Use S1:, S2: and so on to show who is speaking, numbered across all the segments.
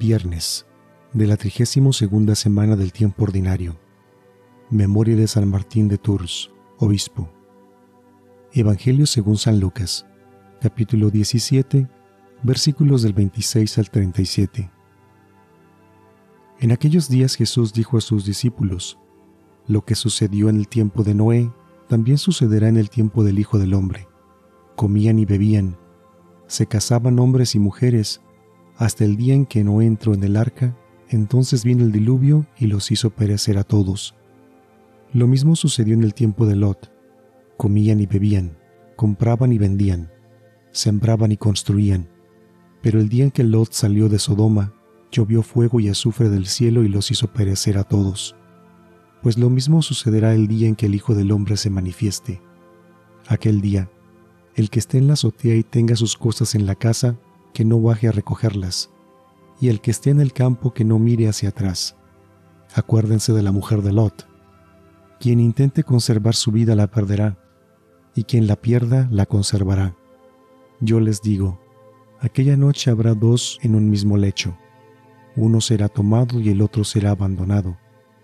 S1: Viernes de la 32 semana del tiempo ordinario. Memoria de San Martín de Tours, obispo. Evangelio según San Lucas, capítulo 17, versículos del 26 al 37. En aquellos días Jesús dijo a sus discípulos, Lo que sucedió en el tiempo de Noé, también sucederá en el tiempo del Hijo del Hombre. Comían y bebían, se casaban hombres y mujeres, hasta el día en que no entró en el arca, entonces vino el diluvio y los hizo perecer a todos. Lo mismo sucedió en el tiempo de Lot. Comían y bebían, compraban y vendían, sembraban y construían. Pero el día en que Lot salió de Sodoma, llovió fuego y azufre del cielo y los hizo perecer a todos. Pues lo mismo sucederá el día en que el Hijo del Hombre se manifieste. Aquel día, el que esté en la azotea y tenga sus cosas en la casa, que no baje a recogerlas, y el que esté en el campo que no mire hacia atrás. Acuérdense de la mujer de Lot. Quien intente conservar su vida la perderá, y quien la pierda la conservará. Yo les digo, aquella noche habrá dos en un mismo lecho. Uno será tomado y el otro será abandonado.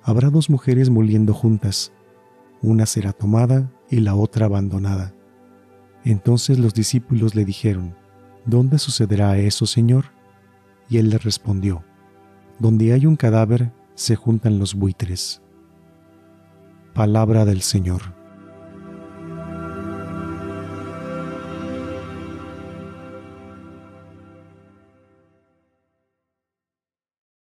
S1: Habrá dos mujeres moliendo juntas. Una será tomada y la otra abandonada. Entonces los discípulos le dijeron, ¿Dónde sucederá eso, Señor? Y él le respondió, Donde hay un cadáver, se juntan los buitres. Palabra del Señor.